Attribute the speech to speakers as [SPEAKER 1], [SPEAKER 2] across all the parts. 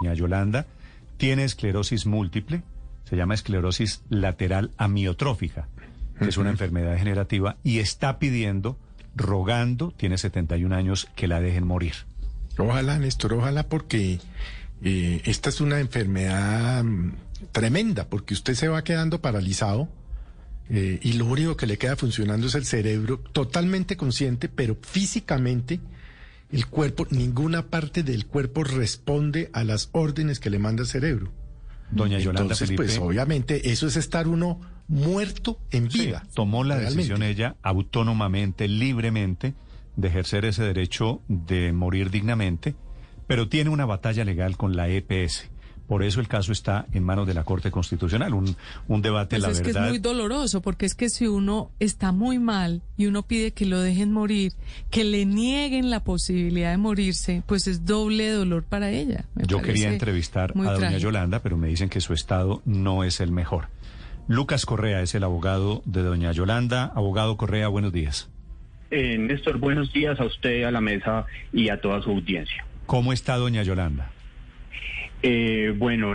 [SPEAKER 1] Yolanda tiene esclerosis múltiple, se llama esclerosis lateral amiotrófica, que es una enfermedad degenerativa, y está pidiendo, rogando, tiene 71 años, que la dejen morir.
[SPEAKER 2] Ojalá, Néstor, ojalá porque eh, esta es una enfermedad mm, tremenda, porque usted se va quedando paralizado eh, y lo único que le queda funcionando es el cerebro, totalmente consciente, pero físicamente el cuerpo, ninguna parte del cuerpo responde a las órdenes que le manda el cerebro.
[SPEAKER 1] Doña Yolanda
[SPEAKER 2] Entonces,
[SPEAKER 1] Felipe
[SPEAKER 2] pues obviamente eso es estar uno muerto en
[SPEAKER 1] sí,
[SPEAKER 2] vida.
[SPEAKER 1] tomó la
[SPEAKER 2] realmente.
[SPEAKER 1] decisión ella autónomamente, libremente, de ejercer ese derecho de morir dignamente, pero tiene una batalla legal con la EPS. Por eso el caso está en manos de la Corte Constitucional. Un, un debate,
[SPEAKER 3] Pues
[SPEAKER 1] la
[SPEAKER 3] es que es
[SPEAKER 1] verdad.
[SPEAKER 3] muy doloroso, porque es que si uno está muy mal y uno pide que lo dejen morir, que le nieguen la posibilidad de morirse, pues es doble dolor para ella. Me
[SPEAKER 1] Yo quería entrevistar a doña
[SPEAKER 3] trágico.
[SPEAKER 1] Yolanda, pero me dicen que su estado no es el mejor. Lucas Correa es el abogado de doña Yolanda. Abogado Correa, buenos días.
[SPEAKER 4] Eh, Néstor, buenos días a usted, a la mesa y a toda su audiencia.
[SPEAKER 1] ¿Cómo está doña Yolanda?
[SPEAKER 4] Eh, bueno,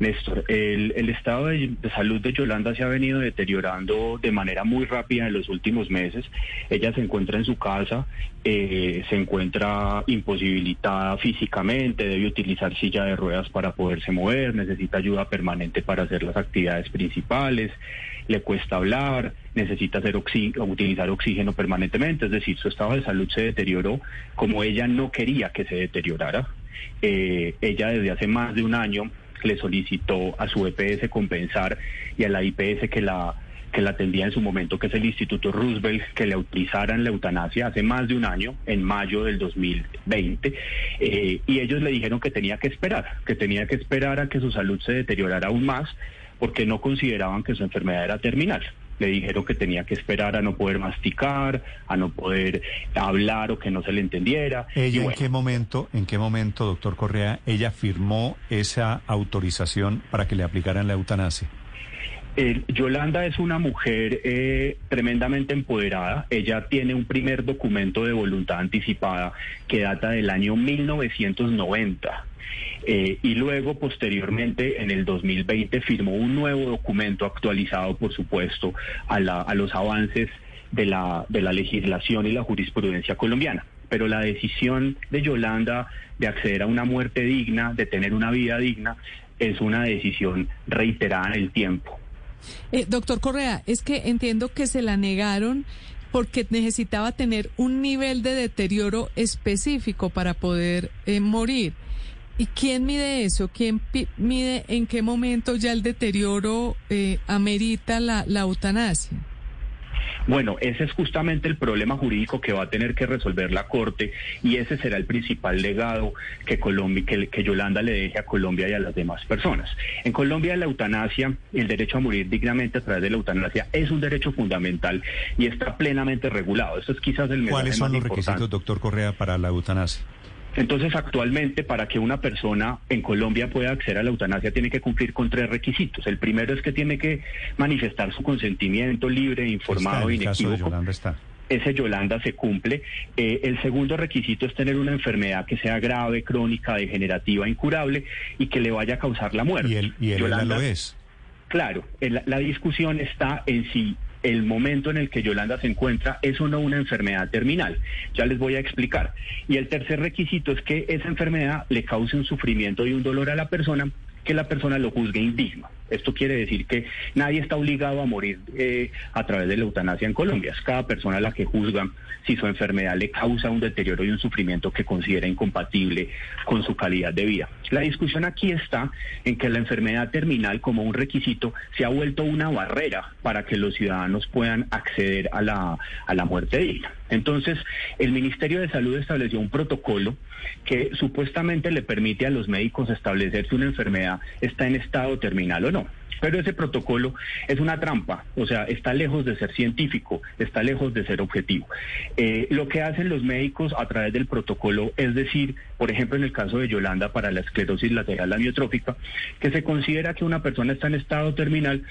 [SPEAKER 4] Néstor, el, estado de, de salud de Yolanda se ha venido deteriorando de manera muy rápida en los últimos meses. Ella se encuentra en su casa, eh, se encuentra imposibilitada físicamente, debe utilizar silla de ruedas para poderse mover, necesita ayuda permanente para hacer las actividades principales, le cuesta hablar, necesita hacer oxi- utilizar oxígeno permanentemente, es decir, su estado de salud se deterioró como ella no quería que se deteriorara. Eh, ella desde hace más de un año le solicitó a su EPS compensar y a la IPS que la que la atendía en su momento, que es el Instituto Roosevelt, que le autorizaran la eutanasia hace más de un año, en mayo del 2020, eh, y ellos le dijeron que tenía que esperar, que tenía que esperar a que su salud se deteriorara aún más, porque no consideraban que su enfermedad era terminal. Le dijeron que tenía que esperar a no poder masticar, a no poder hablar o que no se le entendiera.
[SPEAKER 1] ¿Ella en qué momento, en qué momento, doctor Correa, ella firmó esa autorización para que le aplicaran la eutanasia?
[SPEAKER 4] Yolanda es una mujer eh, tremendamente empoderada. Ella tiene un primer documento de voluntad anticipada que data del año 1990. Eh, y luego, posteriormente, en el 2020, firmó un nuevo documento actualizado, por supuesto, a, la- a los avances de la legislación y la jurisprudencia colombiana. Pero la decisión de Yolanda de acceder a una muerte digna, de tener una vida digna, es una decisión reiterada en el tiempo.
[SPEAKER 3] Eh, doctor Correa, es que entiendo que se la negaron porque necesitaba tener un nivel de deterioro específico para poder eh, morir. ¿Y quién mide eso? ¿Quién mide en qué momento ya el deterioro eh, amerita la, la eutanasia?
[SPEAKER 4] Bueno, ese es justamente el problema jurídico que va a tener que resolver la Corte y ese será el principal legado que, Colombia, que, que Yolanda le deje a Colombia y a las demás personas. En Colombia la eutanasia, el derecho a morir dignamente a través de la eutanasia es un derecho fundamental y está plenamente regulado. Eso es quizás el mensaje
[SPEAKER 1] ¿Cuáles son
[SPEAKER 4] más
[SPEAKER 1] los
[SPEAKER 4] importante.
[SPEAKER 1] requisitos, doctor Correa, para la eutanasia?
[SPEAKER 4] Entonces, actualmente, para que una persona en Colombia pueda acceder a la eutanasia, tiene que cumplir con tres requisitos. El primero es que tiene que manifestar su consentimiento libre, informado, inequívoco. Ese Yolanda se cumple. Eh, el segundo requisito es tener una enfermedad que sea grave, crónica, degenerativa, incurable y que le vaya a causar la muerte.
[SPEAKER 1] Y él, y él
[SPEAKER 4] Yolanda-
[SPEAKER 1] lo es.
[SPEAKER 4] Claro, el- la discusión está en si el momento en el que Yolanda se encuentra es o no una enfermedad terminal. Ya les voy a explicar. Y el tercer requisito es que esa enfermedad le cause un sufrimiento y un dolor a la persona que la persona lo juzgue indigno. Esto quiere decir que nadie está obligado a morir eh, a través de la eutanasia en Colombia. Es cada persona la que juzga si su enfermedad le causa un deterioro y un sufrimiento que considera incompatible con su calidad de vida. La discusión aquí está en que la enfermedad terminal como un requisito se ha vuelto una barrera para que los ciudadanos puedan acceder a la, a la muerte digna. Entonces, el Ministerio de Salud estableció un protocolo que supuestamente le permite a los médicos establecer si una enfermedad está en estado terminal o no. Pero ese protocolo es una trampa, o sea, está lejos de ser científico, está lejos de ser objetivo. Eh, lo que hacen los médicos a través del protocolo es decir, por ejemplo, en el caso de Yolanda para la esclerosis lateral amiotrófica, que se considera que una persona está en estado terminal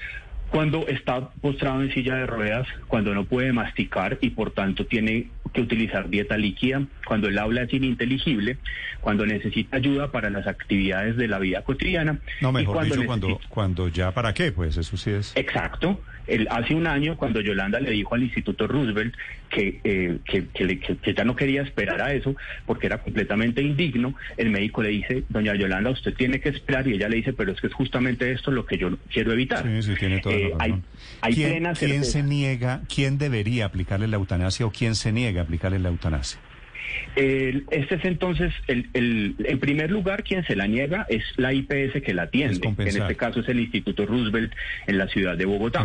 [SPEAKER 4] cuando está postrado en silla de ruedas, cuando no puede masticar y por tanto tiene que utilizar dieta líquida, cuando el habla es ininteligible, cuando necesita ayuda para las actividades de la vida cotidiana.
[SPEAKER 1] No, mejor cuando dicho, cuando, cuando ya para qué, pues eso sí es.
[SPEAKER 4] Exacto. El, hace un año, cuando Yolanda le dijo al Instituto Roosevelt que, eh, que, que, ya no quería esperar a eso porque era completamente indigno, el médico le dice, doña Yolanda, usted tiene que esperar y ella le dice, pero es que es justamente esto lo que yo quiero evitar.
[SPEAKER 1] Sí, sí, tiene toda
[SPEAKER 4] Eh,
[SPEAKER 1] la
[SPEAKER 4] hay,
[SPEAKER 1] razón.
[SPEAKER 4] hay
[SPEAKER 1] ¿Quién, quién se niega, quién debería aplicarle la eutanasia o quién se niega a aplicarle la eutanasia?
[SPEAKER 4] El- este es entonces, el, el- en primer lugar, quien se la niega es la IPS que la atiende. En este caso es el Instituto Roosevelt en la ciudad de Bogotá.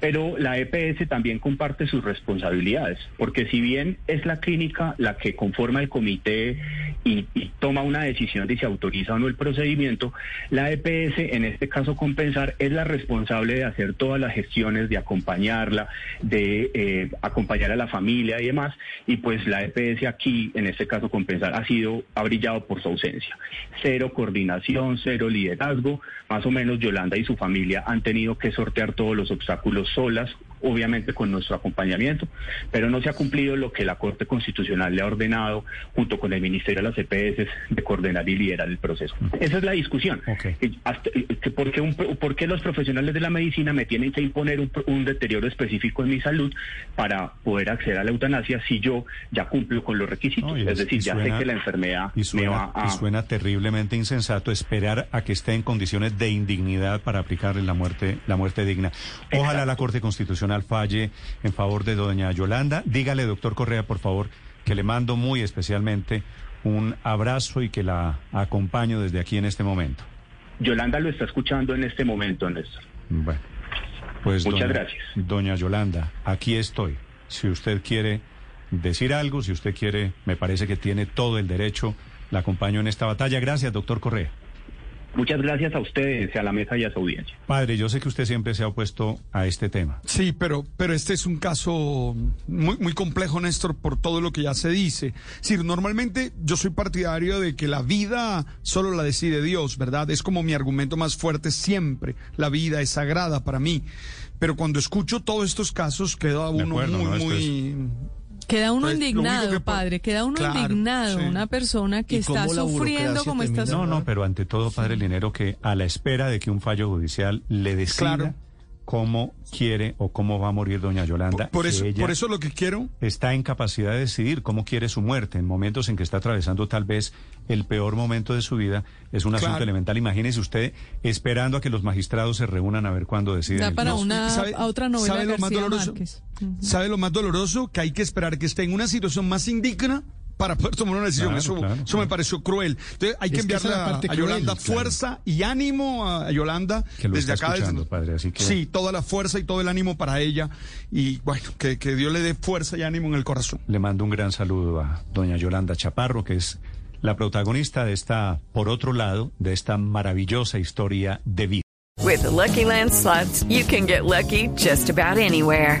[SPEAKER 4] Pero la EPS también comparte sus responsabilidades, porque si bien es la clínica la que conforma el comité y, y toma una decisión de si autoriza o no el procedimiento, la EPS, en este caso compensar, es la responsable de hacer todas las gestiones, de acompañarla, de eh, acompañar a la familia y demás, y pues la EPS aquí, en este caso compensar, ha sido, ha brillado por su ausencia. Cero coordinación, cero liderazgo, más o menos Yolanda y su familia han tenido que sortear todos los obstáculos solas, obviamente con nuestro acompañamiento, pero no se ha cumplido lo que la Corte Constitucional le ha ordenado, junto con el Ministerio de las EPS, de coordinar y liderar el proceso. Esa es la discusión.
[SPEAKER 1] Ok.
[SPEAKER 4] Hasta- que ¿por, qué un- por qué los profesionales de la medicina me tienen que imponer un, un deterioro específico en mi salud para poder acceder a la eutanasia si yo ya cumplo con los requisitos?
[SPEAKER 1] No,
[SPEAKER 4] es
[SPEAKER 1] es-
[SPEAKER 4] decir, ya sé que la enfermedad
[SPEAKER 1] Y suena,
[SPEAKER 4] me va a...
[SPEAKER 1] y suena terriblemente insensato esperar a que esté en condiciones de indignidad para aplicarle la muerte, la muerte digna. Ojalá la Corte Constitucional falle en favor de doña Yolanda. Dígale, doctor Correa, por favor, que le mando muy especialmente un abrazo y que la acompaño desde aquí en este momento.
[SPEAKER 4] Yolanda lo está escuchando en este momento, Néstor.
[SPEAKER 1] Bueno, pues
[SPEAKER 4] Muchas
[SPEAKER 1] doña-
[SPEAKER 4] gracias.
[SPEAKER 1] Doña Yolanda, aquí estoy. Si usted quiere decir algo, si usted quiere, me parece que tiene todo el derecho, la acompaño en esta batalla. Gracias, doctor Correa.
[SPEAKER 4] Muchas gracias a ustedes, a la mesa y a su audiencia.
[SPEAKER 1] Padre, yo sé que usted siempre se ha opuesto a este tema.
[SPEAKER 5] Sí, pero, pero este es un caso muy, muy complejo, Néstor, por todo lo que ya se dice. Es decir, normalmente yo soy partidario de que la vida solo la decide Dios, ¿verdad? Es como mi argumento más fuerte siempre. La vida es sagrada para mí. Pero cuando escucho todos estos casos, queda uno
[SPEAKER 1] acuerdo,
[SPEAKER 5] muy,
[SPEAKER 1] ¿no? Esto es-
[SPEAKER 5] muy...
[SPEAKER 3] Queda uno
[SPEAKER 5] Pues,
[SPEAKER 3] indignado,
[SPEAKER 5] que pa-
[SPEAKER 3] padre, queda uno
[SPEAKER 5] Claro,
[SPEAKER 3] indignado,
[SPEAKER 5] sí.
[SPEAKER 3] una persona que
[SPEAKER 6] ¿Y
[SPEAKER 3] está sufriendo como está
[SPEAKER 6] termina?
[SPEAKER 1] No, no, pero ante todo, padre Linero, que a la espera de que un fallo judicial le decida
[SPEAKER 5] Claro.
[SPEAKER 1] Cómo quiere o cómo va a morir doña Yolanda.
[SPEAKER 5] Por eso,
[SPEAKER 1] ella
[SPEAKER 5] por eso lo que quiero
[SPEAKER 1] está en capacidad de decidir cómo quiere su muerte en momentos en que está atravesando tal vez el peor momento de su vida. Es un asunto
[SPEAKER 5] Claro.
[SPEAKER 1] elemental. Imagínese usted esperando a que los magistrados se reúnan a ver cuándo deciden.
[SPEAKER 3] Da para una
[SPEAKER 5] ¿Sabe-
[SPEAKER 3] a otra novela
[SPEAKER 5] sabe
[SPEAKER 3] de
[SPEAKER 5] lo más doloroso? ¿Sabe lo más doloroso? Que hay que esperar que esté en una situación más indigna para poder tomar una decisión.
[SPEAKER 1] Claro,
[SPEAKER 5] eso
[SPEAKER 1] claro,
[SPEAKER 5] eso
[SPEAKER 1] claro.
[SPEAKER 5] me pareció cruel. Entonces hay que
[SPEAKER 2] Es que esa
[SPEAKER 5] enviarle a, a
[SPEAKER 2] cruel,
[SPEAKER 5] Yolanda
[SPEAKER 2] claro.
[SPEAKER 5] fuerza y ánimo a, a Yolanda
[SPEAKER 1] Que lo
[SPEAKER 5] desde
[SPEAKER 1] está
[SPEAKER 5] acá.
[SPEAKER 1] escuchando,
[SPEAKER 5] desde-
[SPEAKER 1] padre, así que-
[SPEAKER 5] Sí, toda la fuerza y todo el ánimo para ella. Y bueno, que, que Dios le dé fuerza y ánimo en el corazón.
[SPEAKER 1] Le mando un gran saludo a doña Yolanda Chaparro, que es la protagonista de esta, por otro lado, de esta maravillosa historia de vida.
[SPEAKER 7] With the Lucky Land slots, you can get lucky just about anywhere.